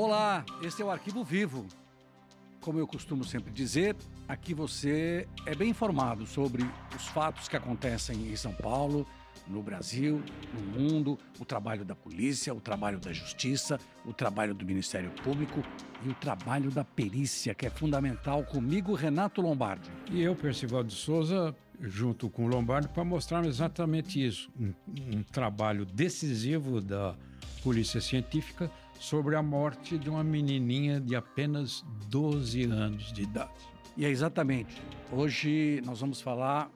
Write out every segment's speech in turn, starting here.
Olá, este é o Arquivo Vivo. Como eu costumo sempre dizer, aqui você é bem informado sobre os fatos que acontecem em São Paulo, no Brasil, no mundo, o trabalho da polícia, o trabalho da justiça, o trabalho do Ministério Público e o trabalho da perícia, que é fundamental comigo, Renato Lombardi. E eu, Percival de Souza, junto com o Lombardi, para mostrar exatamente isso: um, um trabalho decisivo da Polícia Científica sobre a morte de uma menininha de apenas 12 anos de idade. E é exatamente. Hoje nós vamos falar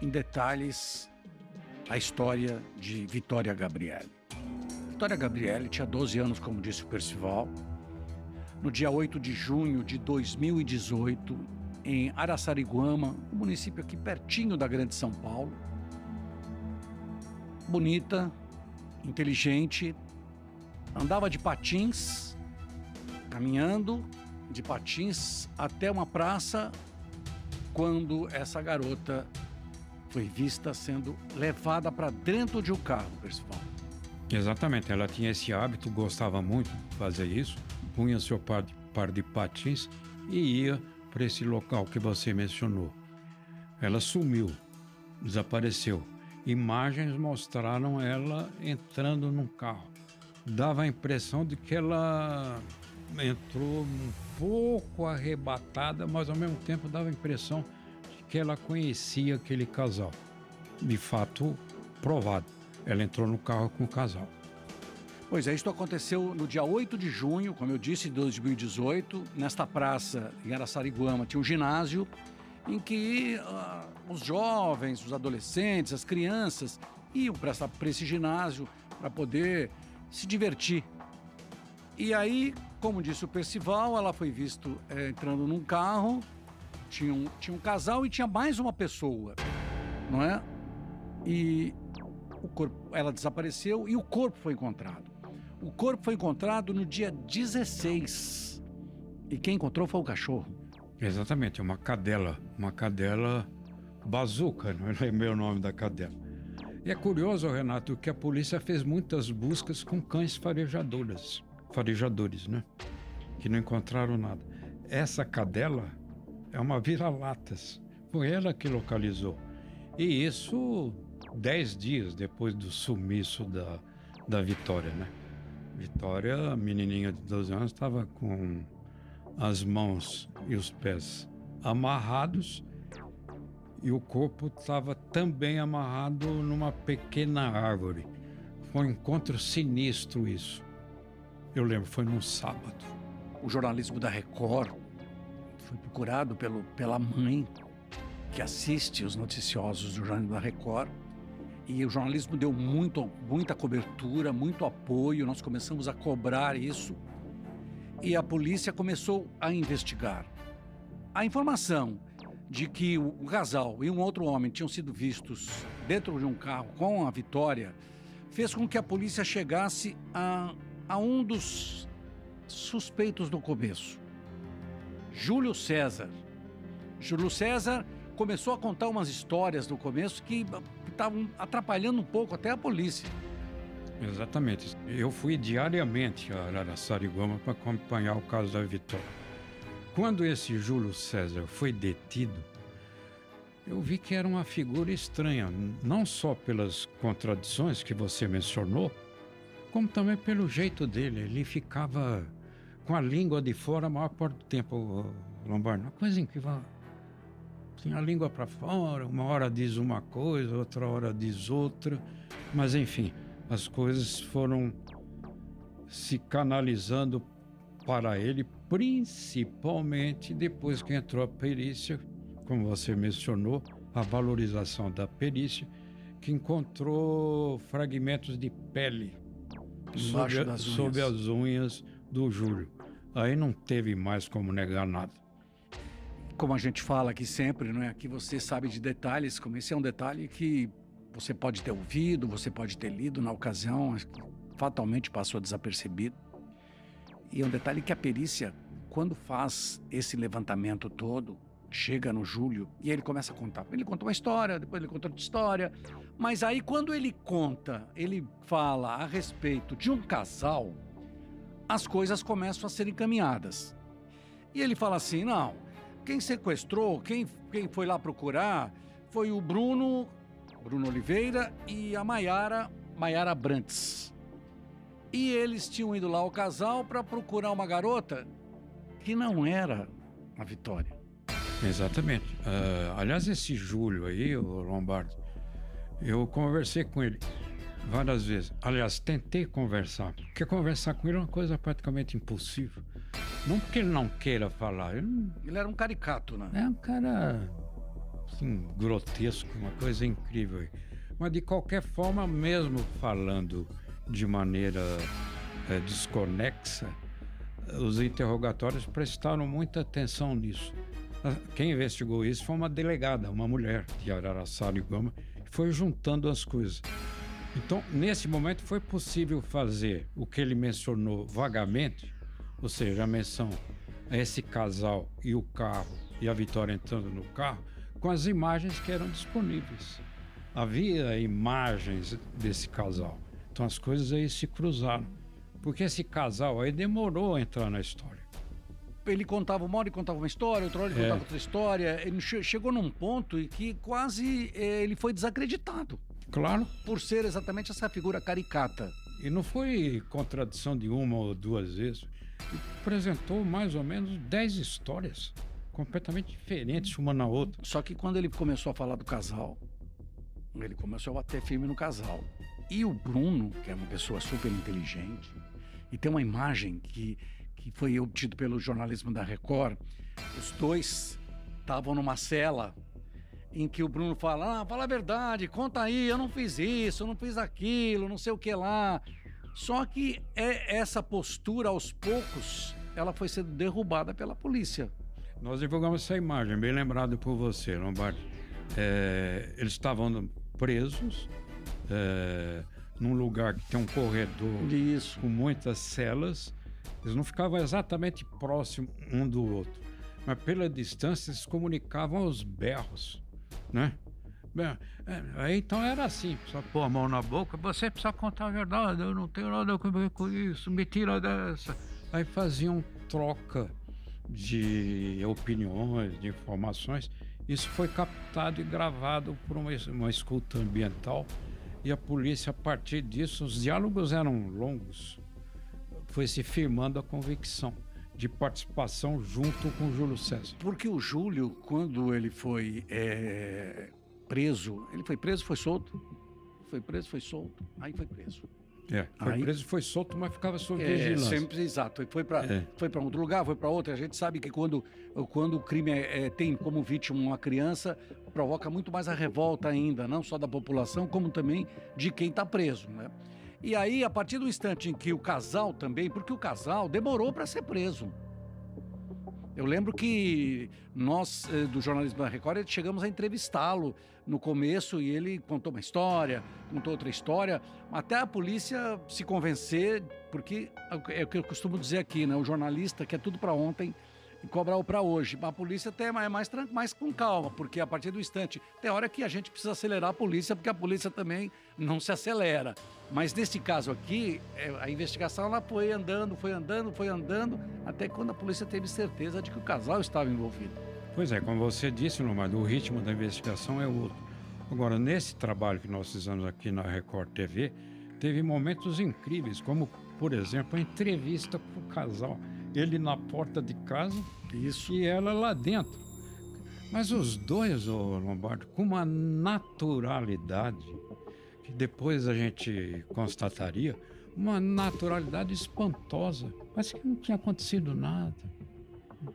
em detalhes a história de Vitória Gabriele. Vitória Gabriele tinha 12 anos, como disse o Percival. No dia 8 de junho de 2018, em Araçariguama, um município aqui pertinho da Grande São Paulo. Bonita, inteligente, andava de patins, caminhando de patins até uma praça quando essa garota foi vista sendo levada para dentro de um carro, Percival. Exatamente, ela tinha esse hábito, gostava muito de fazer isso, punha seu par de, par de patins e ia para esse local que você mencionou. Ela sumiu, desapareceu. Imagens mostraram ela entrando num carro. Dava a impressão de que ela entrou um pouco arrebatada, mas ao mesmo tempo dava a impressão que ela conhecia aquele casal. De fato, provado. Ela entrou no carro com o casal. Pois é, isto aconteceu no dia 8 de junho, como eu disse, de 2018, nesta praça em Araçariguama, tinha um ginásio em que uh, os jovens, os adolescentes, as crianças iam para esse ginásio para poder se divertir. E aí, como disse o Percival, ela foi vista é, entrando num carro tinha um, tinha um casal e tinha mais uma pessoa, não é? E o corpo, ela desapareceu e o corpo foi encontrado. O corpo foi encontrado no dia 16. E quem encontrou foi o cachorro. Exatamente, uma cadela, uma cadela bazuca, não é meu nome da cadela. E é curioso, Renato, que a polícia fez muitas buscas com cães farejadores, farejadores, né? Que não encontraram nada. Essa cadela é uma vira-latas. Foi ela que localizou. E isso dez dias depois do sumiço da, da Vitória, né? Vitória, a menininha de 12 anos, estava com as mãos e os pés amarrados e o corpo estava também amarrado numa pequena árvore. Foi um encontro sinistro isso. Eu lembro, foi num sábado. O jornalismo da Record foi procurado pelo, pela mãe que assiste os noticiosos do Jornal da Record. E o jornalismo deu muito, muita cobertura, muito apoio. Nós começamos a cobrar isso e a polícia começou a investigar. A informação de que o casal e um outro homem tinham sido vistos dentro de um carro com a Vitória fez com que a polícia chegasse a, a um dos suspeitos no começo. Júlio César. Júlio César começou a contar umas histórias no começo que estavam atrapalhando um pouco até a polícia. Exatamente. Eu fui diariamente a Araçariguama para acompanhar o caso da Vitória. Quando esse Júlio César foi detido, eu vi que era uma figura estranha, não só pelas contradições que você mencionou, como também pelo jeito dele. Ele ficava com a língua de fora a maior parte do tempo, Lombardo. Uma coisa incrível. Tem a língua para fora, uma hora diz uma coisa, outra hora diz outra. Mas, enfim, as coisas foram se canalizando para ele, principalmente depois que entrou a perícia, como você mencionou, a valorização da perícia, que encontrou fragmentos de pele sobre, sobre as unhas do Júlio. Aí não teve mais como negar nada. Como a gente fala aqui sempre, não é? Aqui você sabe de detalhes, como esse é um detalhe que você pode ter ouvido, você pode ter lido na ocasião, fatalmente passou desapercebido. E é um detalhe que a perícia, quando faz esse levantamento todo, chega no Júlio e ele começa a contar. Ele conta uma história, depois ele conta outra história. Mas aí, quando ele conta, ele fala a respeito de um casal as coisas começam a ser encaminhadas. E ele fala assim: não, quem sequestrou, quem, quem foi lá procurar, foi o Bruno, Bruno Oliveira e a Maiara, Maiara Brantes. E eles tinham ido lá ao casal para procurar uma garota que não era a Vitória. Exatamente. Uh, aliás, esse Júlio aí, o Lombardo, eu conversei com ele várias vezes. Aliás, tentei conversar, porque conversar com ele é uma coisa praticamente impossível. Não porque ele não queira falar. Ele, não... ele era um caricato, né? É um cara assim, grotesco, uma coisa incrível. Mas de qualquer forma, mesmo falando de maneira é, desconexa, os interrogatórios prestaram muita atenção nisso. Quem investigou isso foi uma delegada, uma mulher de Araraçara e Gama, que foi juntando as coisas. Então, nesse momento, foi possível fazer o que ele mencionou vagamente, ou seja, a menção a esse casal e o carro e a Vitória entrando no carro, com as imagens que eram disponíveis. Havia imagens desse casal. Então as coisas aí se cruzaram. Porque esse casal aí demorou a entrar na história. Ele contava uma hora e contava uma história, outra hora ele é. contava outra história. Ele chegou num ponto em que quase eh, ele foi desacreditado. Claro. Por ser exatamente essa figura caricata. E não foi contradição de uma ou duas vezes. Ele apresentou mais ou menos dez histórias completamente diferentes uma na outra. Só que quando ele começou a falar do casal, ele começou a bater firme no casal. E o Bruno, que é uma pessoa super inteligente, e tem uma imagem que, que foi obtido pelo jornalismo da Record, os dois estavam numa cela em que o Bruno fala: ah, fala a verdade, conta aí, eu não fiz isso, eu não fiz aquilo, não sei o que lá. Só que é essa postura, aos poucos, ela foi sendo derrubada pela polícia. Nós divulgamos essa imagem, bem lembrado por você, Lombardi. É, eles estavam presos é, num lugar que tem um corredor Isso. com muitas celas. Eles não ficavam exatamente próximos um do outro, mas pela distância eles comunicavam aos berros, né? Bem, é, aí então era assim, só pôr a mão na boca, você precisa contar a verdade, eu não tenho nada a ver com isso, me tira dessa. Aí faziam troca de opiniões, de informações. Isso foi captado e gravado por uma, uma escuta ambiental e a polícia, a partir disso, os diálogos eram longos, foi se firmando a convicção de participação junto com Júlio César. Porque o Júlio, quando ele foi é, preso, ele foi preso, foi solto, foi preso, foi solto, aí foi preso. É, foi Aí, preso, foi solto, mas ficava sob é, vigilância. Sempre, exato. Foi para é. foi para outro lugar, foi para outro. A gente sabe que quando, quando o crime é, é, tem como vítima uma criança, provoca muito mais a revolta ainda, não só da população, como também de quem está preso, né? E aí, a partir do instante em que o casal também, porque o casal demorou para ser preso. Eu lembro que nós, eh, do jornalismo da Record, chegamos a entrevistá-lo no começo e ele contou uma história, contou outra história, até a polícia se convencer, porque é o que eu costumo dizer aqui, né? O jornalista quer tudo para ontem cobrar o para hoje. A polícia até é mais, mais, com calma, porque a partir do instante, tem hora que a gente precisa acelerar a polícia, porque a polícia também não se acelera. Mas nesse caso aqui, é, a investigação ela foi andando, foi andando, foi andando, até quando a polícia teve certeza de que o casal estava envolvido. Pois é, como você disse, Lomar, o ritmo da investigação é outro. Agora, nesse trabalho que nós fizemos aqui na Record TV, teve momentos incríveis, como, por exemplo, a entrevista com o casal ele na porta de casa Isso. e ela lá dentro. Mas os dois, ô Lombardo, com uma naturalidade, que depois a gente constataria, uma naturalidade espantosa. Parece que não tinha acontecido nada.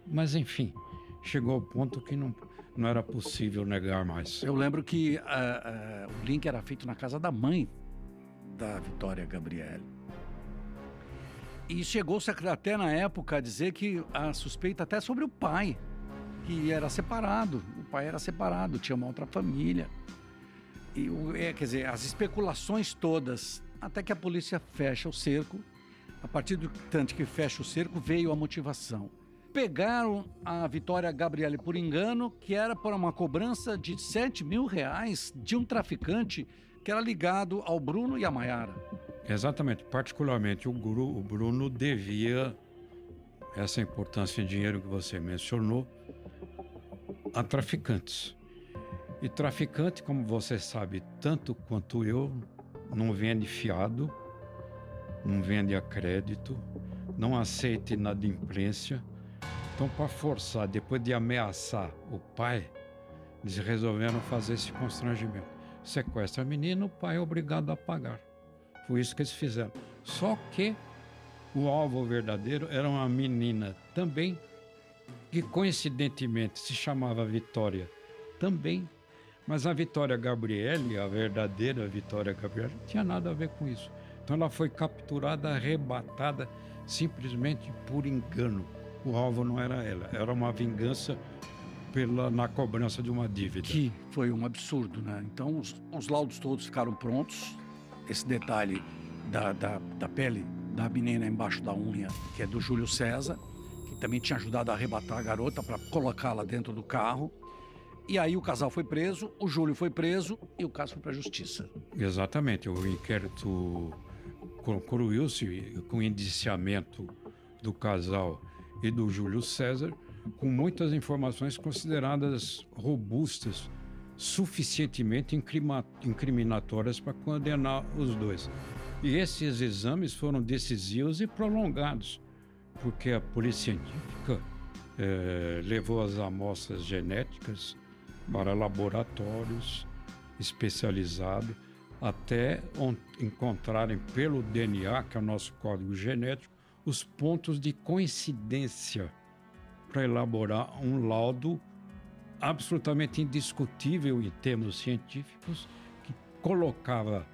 Mas, enfim, chegou ao ponto que não, não era possível negar mais. Eu lembro que uh, uh, o link era feito na casa da mãe da Vitória Gabriele. E chegou-se até na época a dizer que a suspeita até sobre o pai, que era separado. O pai era separado, tinha uma outra família. E, é, quer dizer, as especulações todas, até que a polícia fecha o cerco. A partir do tanto que fecha o cerco, veio a motivação. Pegaram a Vitória Gabriele por engano, que era por uma cobrança de 7 mil reais de um traficante que era ligado ao Bruno e à Maiara. Exatamente. Particularmente, o, Guru, o Bruno devia essa importância em dinheiro que você mencionou a traficantes. E traficante, como você sabe tanto quanto eu, não vende fiado, não vende a crédito, não aceita inadimplência. Então, para forçar, depois de ameaçar o pai, eles resolveram fazer esse constrangimento. Sequestra a menina, o pai é obrigado a pagar. Foi isso que eles fizeram. Só que o alvo verdadeiro era uma menina também, que coincidentemente se chamava Vitória também. Mas a Vitória Gabriele, a verdadeira Vitória Gabriele, não tinha nada a ver com isso. Então ela foi capturada, arrebatada, simplesmente por engano. O alvo não era ela, era uma vingança pela, na cobrança de uma dívida. Que foi um absurdo, né? Então os, os laudos todos ficaram prontos. Esse detalhe da, da, da pele da menina embaixo da unha, que é do Júlio César, que também tinha ajudado a arrebatar a garota para colocá-la dentro do carro. E aí o casal foi preso, o Júlio foi preso e o caso foi para a justiça. Exatamente. O inquérito concluiu-se com o indiciamento do casal e do Júlio César, com muitas informações consideradas robustas, suficientemente incriminatórias para condenar os dois. E esses exames foram decisivos e prolongados, porque a polícia científica eh, levou as amostras genéticas para laboratórios especializados até encontrarem pelo DNA, que é o nosso código genético, os pontos de coincidência para elaborar um laudo absolutamente indiscutível em termos científicos que colocava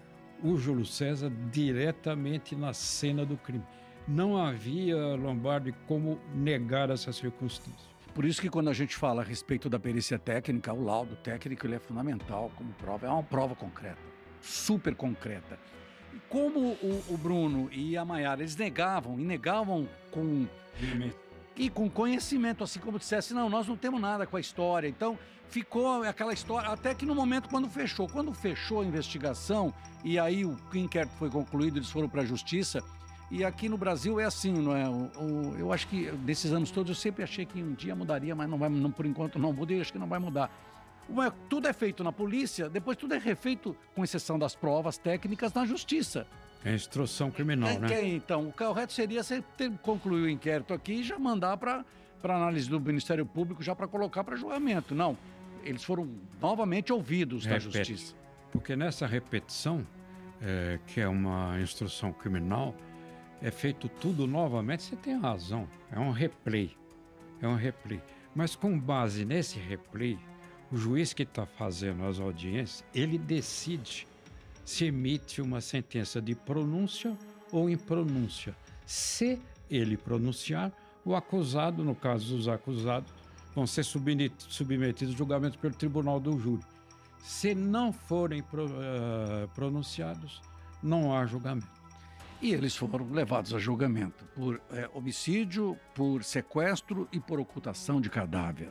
o Júlio César diretamente na cena do crime. Não havia, Lombardi, como negar essas circunstâncias. Por isso que quando a gente fala a respeito da perícia técnica, o laudo técnico ele é fundamental como prova, é uma prova concreta, super concreta. Como o, o Bruno e a Maiara, eles negavam, e negavam com... E com conhecimento, assim como dissesse, não, nós não temos nada com a história. Então, ficou aquela história, até que no momento quando fechou. Quando fechou a investigação, e aí o inquérito foi concluído, eles foram para a justiça. E aqui no Brasil é assim, não é? O, o, eu acho que desses anos todos eu sempre achei que um dia mudaria, mas não vai, não, por enquanto não muda e acho que não vai mudar. Tudo é feito na polícia, depois tudo é refeito, com exceção das provas técnicas, na justiça. É instrução criminal, é, né? É, então, o correto seria você ter, concluir o inquérito aqui e já mandar para análise do Ministério Público, já para colocar para julgamento. Não, eles foram novamente ouvidos Repete. da Justiça. Porque nessa repetição, é, que é uma instrução criminal, é feito tudo novamente, você tem razão, é um replay. É um replay. Mas com base nesse replay, o juiz que está fazendo as audiências, ele decide se emite uma sentença de pronúncia ou impronúncia. Se ele pronunciar, o acusado, no caso dos acusados, vão ser submetidos a julgamento pelo tribunal do júri. Se não forem uh, pronunciados, não há julgamento. E eles foram levados a julgamento por é, homicídio, por sequestro e por ocultação de cadáver.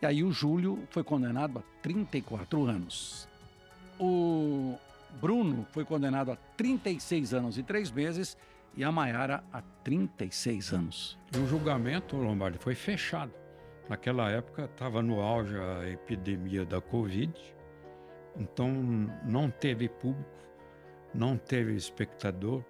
E aí o Júlio foi condenado a 34 anos. O Bruno foi condenado a 36 anos e 3 meses e a Maiara a 36 anos. E o julgamento, Lombardi, foi fechado. Naquela época estava no auge a epidemia da Covid, então não teve público, não teve espectador,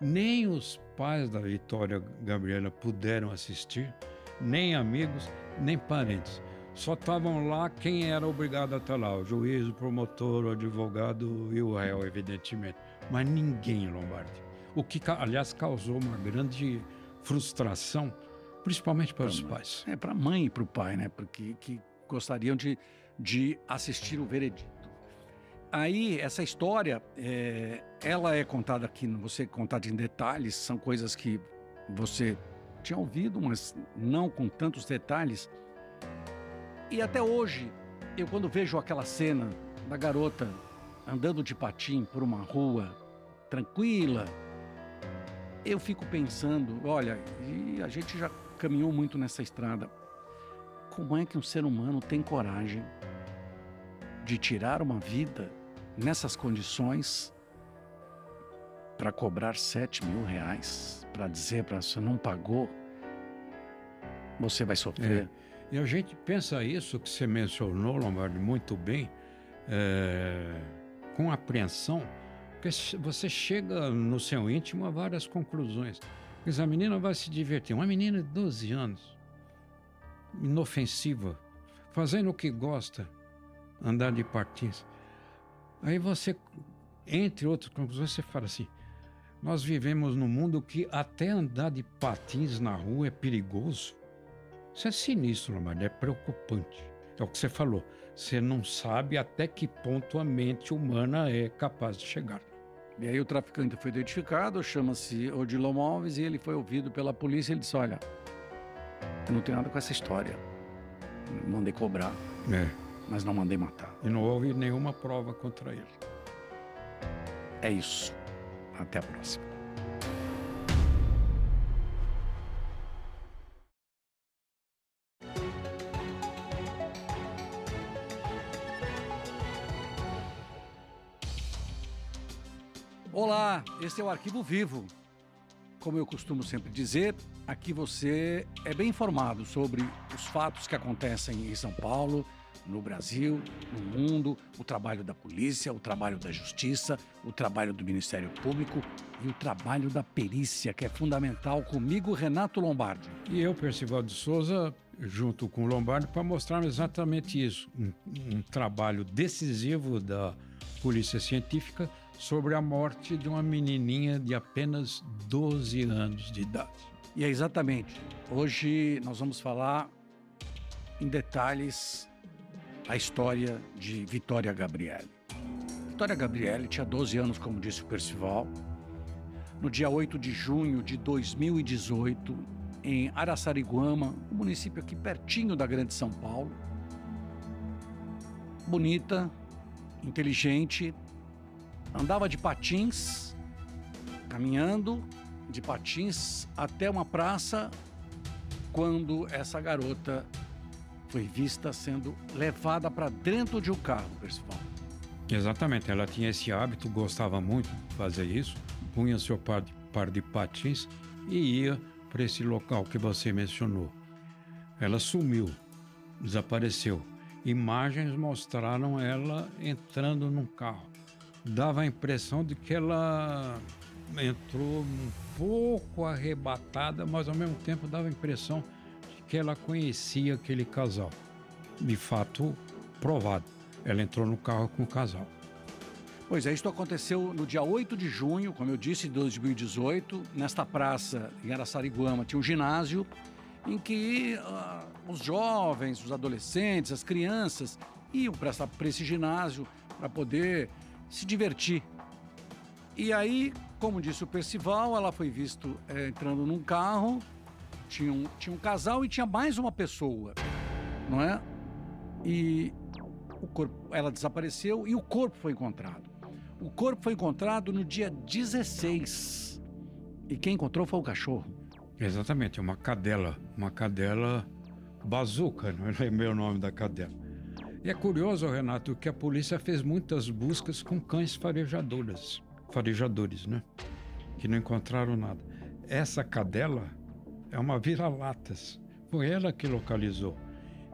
nem os pais da Vitória Gabriela puderam assistir, nem amigos, nem parentes. Só estavam lá quem era obrigado a estar lá, o juiz, o promotor, o advogado e o réu, evidentemente. Mas ninguém, Lombardi. O que, aliás, causou uma grande frustração, principalmente para pra os mãe. pais. É, para a mãe e para o pai, né? Porque que gostariam de, de assistir o veredito. Aí, essa história, é, ela é contada aqui, você contada em detalhes, são coisas que você tinha ouvido, mas não com tantos detalhes. E até hoje, eu quando vejo aquela cena da garota andando de patim por uma rua tranquila, eu fico pensando, olha, e a gente já caminhou muito nessa estrada. Como é que um ser humano tem coragem de tirar uma vida nessas condições para cobrar 7 mil reais para dizer para você não pagou, você vai sofrer. É. E a gente pensa isso que você mencionou, Lombardi, muito bem, é, com apreensão, porque você chega no seu íntimo a várias conclusões. Mas a menina vai se divertir. Uma menina de 12 anos, inofensiva, fazendo o que gosta, andar de patins. Aí você, entre outras conclusões, você fala assim: nós vivemos num mundo que até andar de patins na rua é perigoso. Isso é sinistro, Lombardi, é preocupante. É o que você falou. Você não sabe até que ponto a mente humana é capaz de chegar. E aí o traficante foi identificado, chama-se Odilon Alves, e ele foi ouvido pela polícia. Ele disse: Olha, eu não tenho nada com essa história. Mandei cobrar. É mas não mandei matar. E não houve nenhuma prova contra ele. É isso. Até a próxima. Olá, esse é o Arquivo Vivo. Como eu costumo sempre dizer, aqui você é bem informado sobre os fatos que acontecem em São Paulo no Brasil, no mundo, o trabalho da polícia, o trabalho da justiça, o trabalho do Ministério Público e o trabalho da perícia, que é fundamental comigo, Renato Lombardi. E eu, Percival de Souza, junto com o Lombardi, para mostrar exatamente isso: um, um trabalho decisivo da Polícia Científica sobre a morte de uma menininha de apenas 12 anos de idade. E é exatamente. Hoje nós vamos falar em detalhes a história de Vitória Gabriele. Vitória Gabriele tinha 12 anos, como disse o Percival. No dia 8 de junho de 2018, em Araçariguama, um município aqui pertinho da Grande São Paulo. Bonita, inteligente, andava de patins, caminhando de patins até uma praça quando essa garota foi vista sendo levada para dentro de um carro, Percival. Exatamente, ela tinha esse hábito, gostava muito de fazer isso, punha seu par de, par de patins e ia para esse local que você mencionou. Ela sumiu, desapareceu. Imagens mostraram ela entrando num carro. Dava a impressão de que ela entrou um pouco arrebatada, mas ao mesmo tempo dava a impressão que ela conhecia aquele casal. De fato, provado. Ela entrou no carro com o casal. Pois é, isto aconteceu no dia 8 de junho, como eu disse, de 2018, nesta praça em Araçariguama. Tinha um ginásio em que uh, os jovens, os adolescentes, as crianças iam para esse ginásio para poder se divertir. E aí, como disse o Percival, ela foi vista é, entrando num carro tinha um, tinha um casal e tinha mais uma pessoa, não é? E o corpo, ela desapareceu e o corpo foi encontrado. O corpo foi encontrado no dia 16. E quem encontrou foi o cachorro. Exatamente, uma cadela, uma cadela bazuca, não lembrei o nome da cadela. E é curioso, Renato, que a polícia fez muitas buscas com cães farejadores, farejadores, né? Que não encontraram nada. Essa cadela é uma vira-latas. Foi ela que localizou.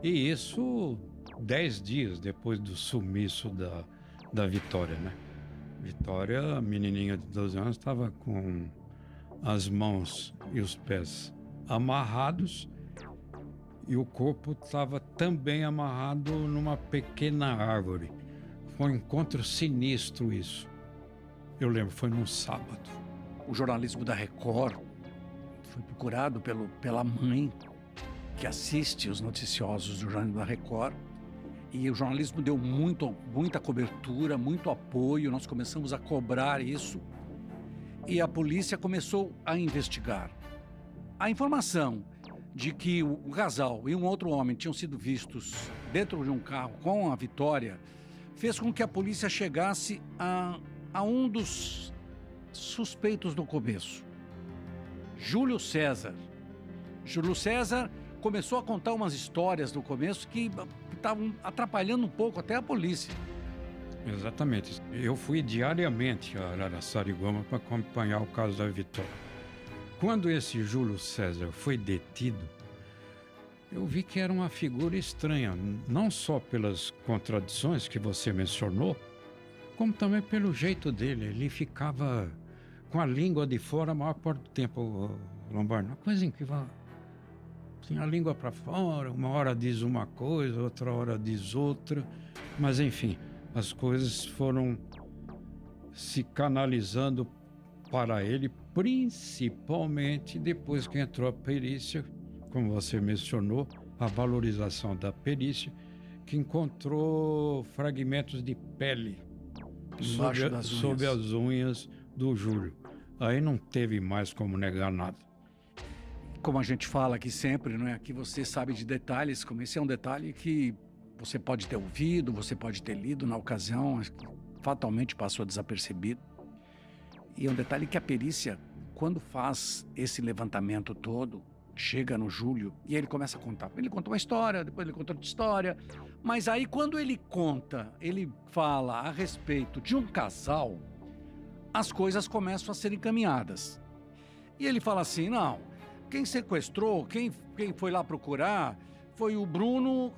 E isso dez dias depois do sumiço da, da Vitória, né? Vitória, menininha de 12 anos, estava com as mãos e os pés amarrados e o corpo estava também amarrado numa pequena árvore. Foi um encontro sinistro isso. Eu lembro, foi num sábado. O jornalismo da Record foi procurado pelo, pela mãe que assiste os noticiosos do Jornal da Record. E o jornalismo deu muito, muita cobertura, muito apoio. Nós começamos a cobrar isso e a polícia começou a investigar. A informação de que o casal e um outro homem tinham sido vistos dentro de um carro com a Vitória fez com que a polícia chegasse a, a um dos suspeitos no começo. Júlio César. Júlio César começou a contar umas histórias no começo que estavam atrapalhando um pouco até a polícia. Exatamente. Eu fui diariamente a Araçariguama para acompanhar o caso da Vitória. Quando esse Júlio César foi detido, eu vi que era uma figura estranha, não só pelas contradições que você mencionou, como também pelo jeito dele. Ele ficava com a língua de fora a maior parte do tempo, Lombardo. Uma coisa incrível. Tinha a língua para fora, uma hora diz uma coisa, outra hora diz outra. Mas, enfim, as coisas foram se canalizando para ele, principalmente depois que entrou a perícia, como você mencionou, a valorização da perícia, que encontrou fragmentos de pele sob, das sob as unhas do Júlio. Aí não teve mais como negar nada. Como a gente fala aqui sempre, não é? Aqui você sabe de detalhes, como esse é um detalhe que você pode ter ouvido, você pode ter lido na ocasião, fatalmente passou desapercebido. E um detalhe que a perícia, quando faz esse levantamento todo, chega no Júlio e ele começa a contar. Ele conta uma história, depois ele conta outra história. Mas aí, quando ele conta, ele fala a respeito de um casal, as coisas começam a ser encaminhadas. E ele fala assim: não, quem sequestrou, quem, quem foi lá procurar, foi o Bruno,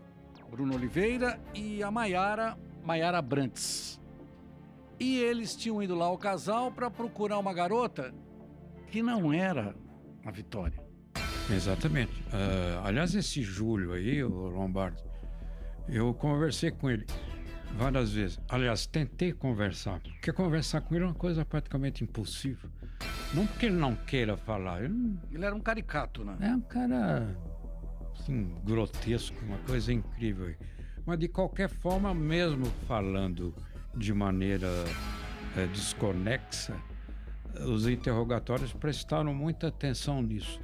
Bruno Oliveira e a Maiara, Maiara Brantes. E eles tinham ido lá, o casal, para procurar uma garota que não era a Vitória. Exatamente. Uh, aliás, esse Júlio aí, o Lombardo, eu conversei com ele várias vezes. Aliás, tentei conversar, porque conversar com ele é uma coisa praticamente impossível. Não porque ele não queira falar. Ele, não... ele era um caricato, né? É um cara assim, grotesco, uma coisa incrível. Mas de qualquer forma, mesmo falando de maneira é, desconexa, os interrogatórios prestaram muita atenção nisso.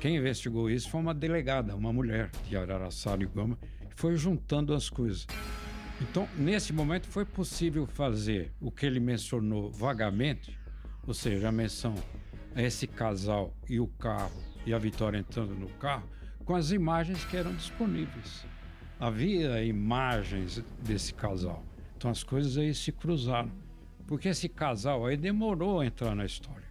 Quem investigou isso foi uma delegada, uma mulher de Araçariguama, que foi juntando as coisas. Então, nesse momento, foi possível fazer o que ele mencionou vagamente, ou seja, a menção a esse casal e o carro e a Vitória entrando no carro, com as imagens que eram disponíveis. Havia imagens desse casal. Então as coisas aí se cruzaram. Porque esse casal aí demorou a entrar na história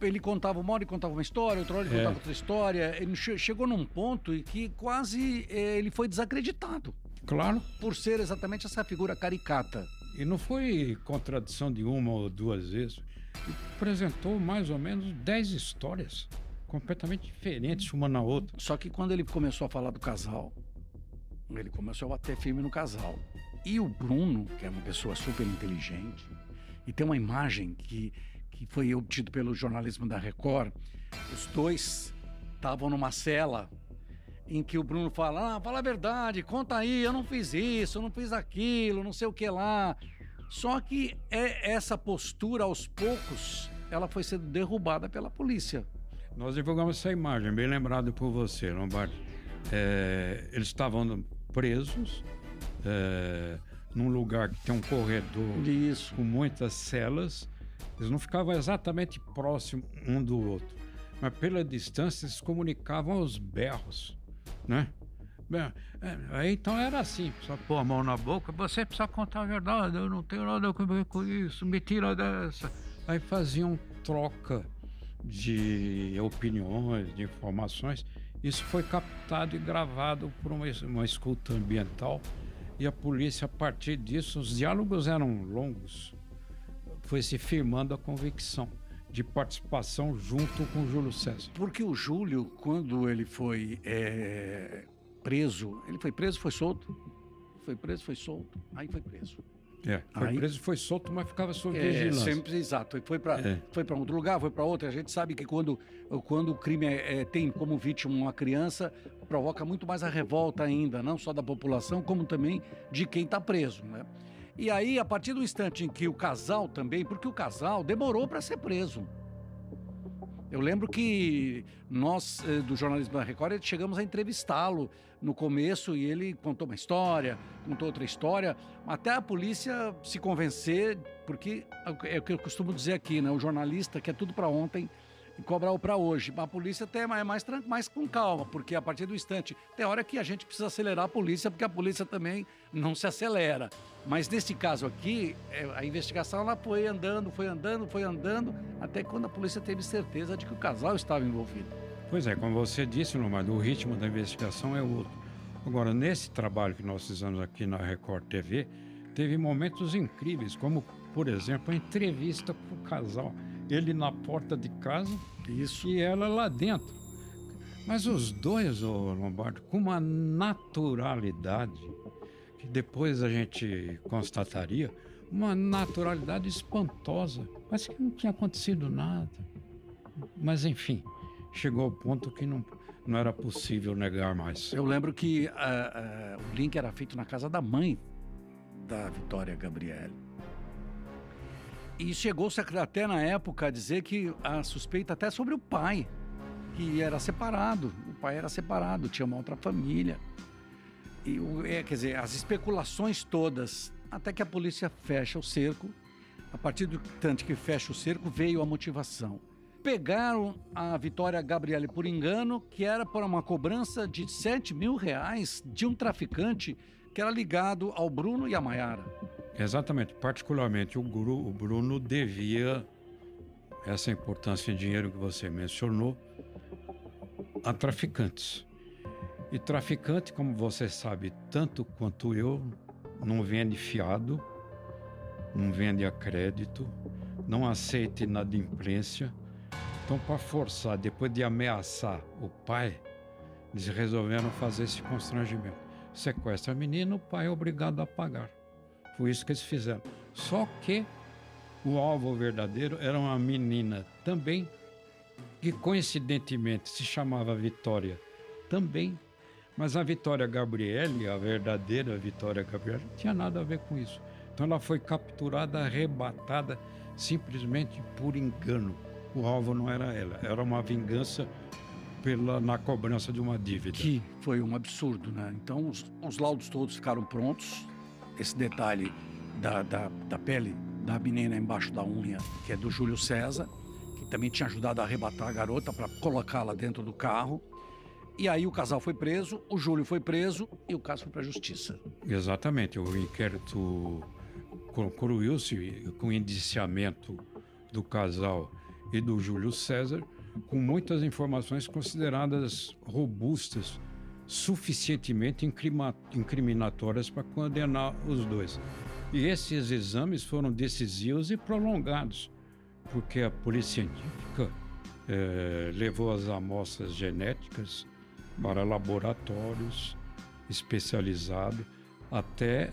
ele contava uma hora e contava uma história, outra hora ele é. contava outra história. Ele chegou num ponto em que quase eh, ele foi desacreditado. Claro. Por ser exatamente essa figura caricata. E não foi contradição de uma ou duas vezes. Ele apresentou mais ou menos dez histórias completamente diferentes uma na outra. Só que quando ele começou a falar do casal, ele começou a bater firme no casal. E o Bruno, que é uma pessoa super inteligente, e tem uma imagem que que foi obtido pelo jornalismo da Record, os dois estavam numa cela em que o Bruno fala: ah, fala a verdade, conta aí, eu não fiz isso, eu não fiz aquilo, não sei o que lá. Só que é essa postura, aos poucos, ela foi sendo derrubada pela polícia. Nós divulgamos essa imagem, bem lembrado por você, Lombardi. É, eles estavam presos é, num lugar que tem um corredor Isso. com muitas celas eles não ficavam exatamente próximos um do outro, mas pela distância eles comunicavam aos berros, né? Bem, é, então era assim, só pôr a mão na boca, você precisa contar a verdade, eu não tenho nada a ver com isso, me tira dessa. Aí faziam troca de opiniões, de informações. Isso foi captado e gravado por uma, uma escuta ambiental. E a polícia, a partir disso, os diálogos eram longos, foi se firmando a convicção de participação junto com Júlio César. Porque o Júlio, quando ele foi é, preso, ele foi preso, foi solto, foi preso, foi solto, aí foi preso. É, foi aí, preso, foi solto, mas ficava sob é, vigilância. Sempre, exato. Foi para é. foi para outro lugar, foi para outro. A gente sabe que quando, quando o crime é, é, tem como vítima uma criança, provoca muito mais a revolta ainda, não só da população, como também de quem está preso, né? E aí, a partir do instante em que o casal também, porque o casal demorou para ser preso. Eu lembro que nós, eh, do jornalismo da Record, chegamos a entrevistá-lo no começo e ele contou uma história, contou outra história, até a polícia se convencer, porque é o que eu costumo dizer aqui, né? O jornalista quer tudo para ontem cobrar o para hoje. A polícia tem, é mais, mais com calma, porque a partir do instante, tem hora que a gente precisa acelerar a polícia, porque a polícia também não se acelera. Mas nesse caso aqui, é, a investigação ela foi andando, foi andando, foi andando, até quando a polícia teve certeza de que o casal estava envolvido. Pois é, como você disse, Lomar, o ritmo da investigação é outro. Agora, nesse trabalho que nós fizemos aqui na Record TV, teve momentos incríveis, como, por exemplo, a entrevista com o casal ele na porta de casa Isso. e ela lá dentro. Mas os dois, ô Lombardo, com uma naturalidade que depois a gente constataria, uma naturalidade espantosa. Parece que não tinha acontecido nada. Mas enfim, chegou ao ponto que não, não era possível negar mais. Eu lembro que uh, uh, o link era feito na casa da mãe da Vitória Gabriele. E chegou-se até na época a dizer que a suspeita até sobre o pai, que era separado. O pai era separado, tinha uma outra família. E, é, quer dizer, as especulações todas, até que a polícia fecha o cerco. A partir do tanto que fecha o cerco, veio a motivação. Pegaram a Vitória Gabriele por engano, que era por uma cobrança de 7 mil reais de um traficante que era ligado ao Bruno e à Maiara. Exatamente. Particularmente, o, Guru, o Bruno devia essa importância em dinheiro que você mencionou a traficantes. E traficante, como você sabe tanto quanto eu, não vende fiado, não vende a crédito, não aceita inadimplência. Então, para forçar, depois de ameaçar o pai, eles resolveram fazer esse constrangimento. Sequestra a menina, o pai é obrigado a pagar. Foi isso que eles fizeram. Só que o alvo verdadeiro era uma menina também, que coincidentemente se chamava Vitória também. Mas a Vitória Gabriele, a verdadeira Vitória Gabriele, não tinha nada a ver com isso. Então ela foi capturada, arrebatada, simplesmente por engano. O alvo não era ela, era uma vingança pela, na cobrança de uma dívida. Que foi um absurdo, né? Então os, os laudos todos ficaram prontos, esse detalhe da, da, da pele da menina embaixo da unha, que é do Júlio César, que também tinha ajudado a arrebatar a garota para colocá-la dentro do carro. E aí o casal foi preso, o Júlio foi preso e o caso foi para a justiça. Exatamente. O inquérito concluiu-se com o indiciamento do casal e do Júlio César, com muitas informações consideradas robustas suficientemente incriminatórias para condenar os dois. E esses exames foram decisivos e prolongados, porque a polícia científica eh, levou as amostras genéticas para laboratórios especializados até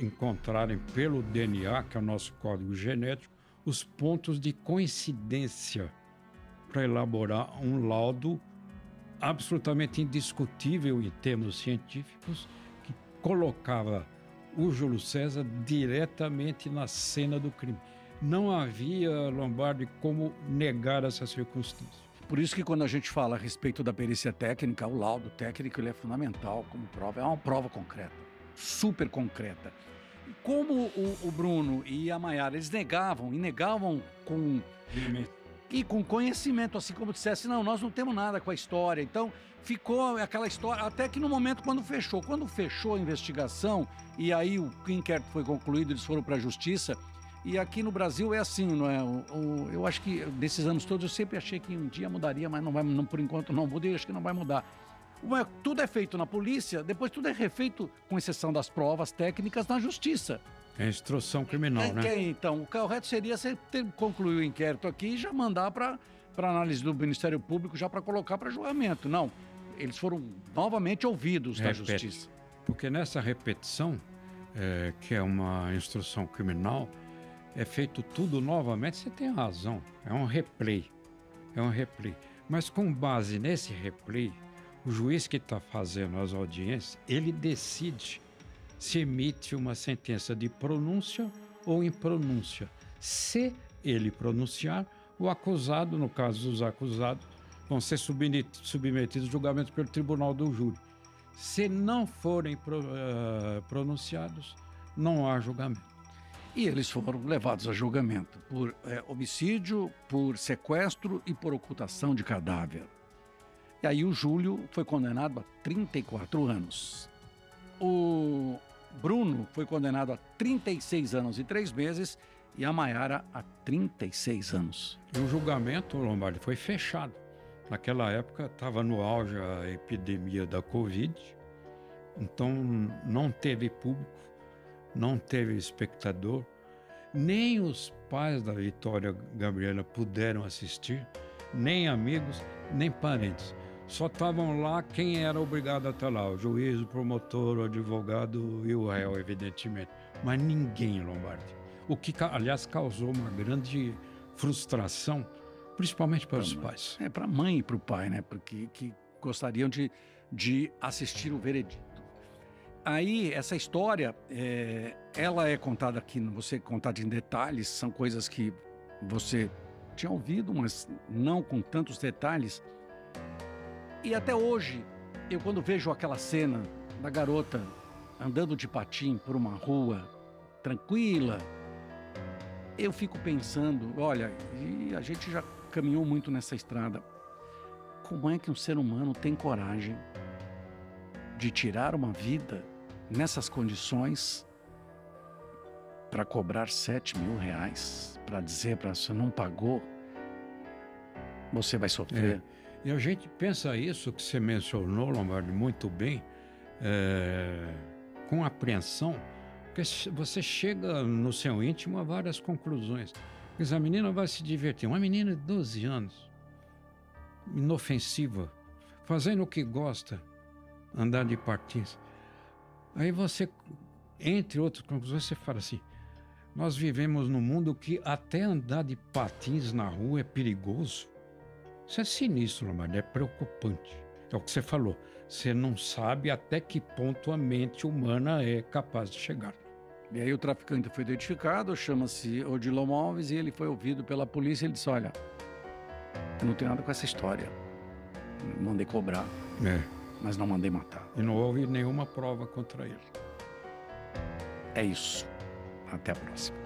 encontrarem pelo DNA, que é o nosso código genético, os pontos de coincidência para elaborar um laudo absolutamente indiscutível em termos científicos, que colocava o Júlio César diretamente na cena do crime. Não havia, Lombardi, como negar essa circunstância. Por isso que quando a gente fala a respeito da perícia técnica, o laudo técnico ele é fundamental como prova, é uma prova concreta, super concreta. Como o, o Bruno e a Maiara, eles negavam, e negavam com e com conhecimento, assim como dissesse, não, nós não temos nada com a história. Então, ficou aquela história, até que no momento quando fechou. Quando fechou a investigação, e aí o inquérito foi concluído, eles foram para a justiça. E aqui no Brasil é assim, não é? O, o, eu acho que desses anos todos eu sempre achei que um dia mudaria, mas não vai, não, por enquanto não muda e acho que não vai mudar. Tudo é feito na polícia, depois tudo é refeito, com exceção das provas técnicas, na justiça. É instrução criminal, é, né? É, então, o correto seria você ter, concluir o inquérito aqui e já mandar para análise do Ministério Público, já para colocar para julgamento. Não, eles foram novamente ouvidos Repete. da Justiça. Porque nessa repetição, é, que é uma instrução criminal, é feito tudo novamente, você tem razão. É um replay. É um replay. Mas com base nesse replay, o juiz que está fazendo as audiências, ele decide se emite uma sentença de pronúncia ou impronúncia. Se ele pronunciar, o acusado, no caso dos acusados, vão ser submetidos a julgamento pelo tribunal do júri. Se não forem uh, pronunciados, não há julgamento. E eles foram levados a julgamento por é, homicídio, por sequestro e por ocultação de cadáver. E aí o Júlio foi condenado a 34 anos. O Bruno foi condenado a 36 anos e 3 meses e a Maiara a 36 anos. E o julgamento, Lombardi, foi fechado. Naquela época estava no auge a epidemia da Covid, então não teve público, não teve espectador, nem os pais da Vitória Gabriela puderam assistir, nem amigos, nem parentes. Só estavam lá quem era obrigado a estar lá, o juiz, o promotor, o advogado e o réu, evidentemente. Mas ninguém, Lombardi. O que, aliás, causou uma grande frustração, principalmente para os pais. É, para a mãe e para o pai, né? Porque que gostariam de, de assistir o veredito. Aí, essa história, é, ela é contada aqui, você contada em detalhes, são coisas que você tinha ouvido, mas não com tantos detalhes. E até hoje, eu quando vejo aquela cena da garota andando de patim por uma rua tranquila, eu fico pensando, olha, e a gente já caminhou muito nessa estrada. Como é que um ser humano tem coragem de tirar uma vida nessas condições para cobrar sete mil reais, para dizer para você não pagou, você vai sofrer. É. E a gente pensa isso que você mencionou, Lombardi, muito bem, é, com apreensão, porque você chega no seu íntimo a várias conclusões. Mas a menina vai se divertir. Uma menina de 12 anos, inofensiva, fazendo o que gosta, andar de patins. Aí você, entre outras conclusões, você fala assim: nós vivemos num mundo que até andar de patins na rua é perigoso. Isso é sinistro, Lombardi, é preocupante. É o que você falou. Você não sabe até que ponto a mente humana é capaz de chegar. E aí o traficante foi identificado, chama-se Odilon Alves, e ele foi ouvido pela polícia. Ele disse: Olha, eu não tenho nada com essa história. Mandei cobrar, É. mas não mandei matar. E não houve nenhuma prova contra ele. É isso. Até a próxima.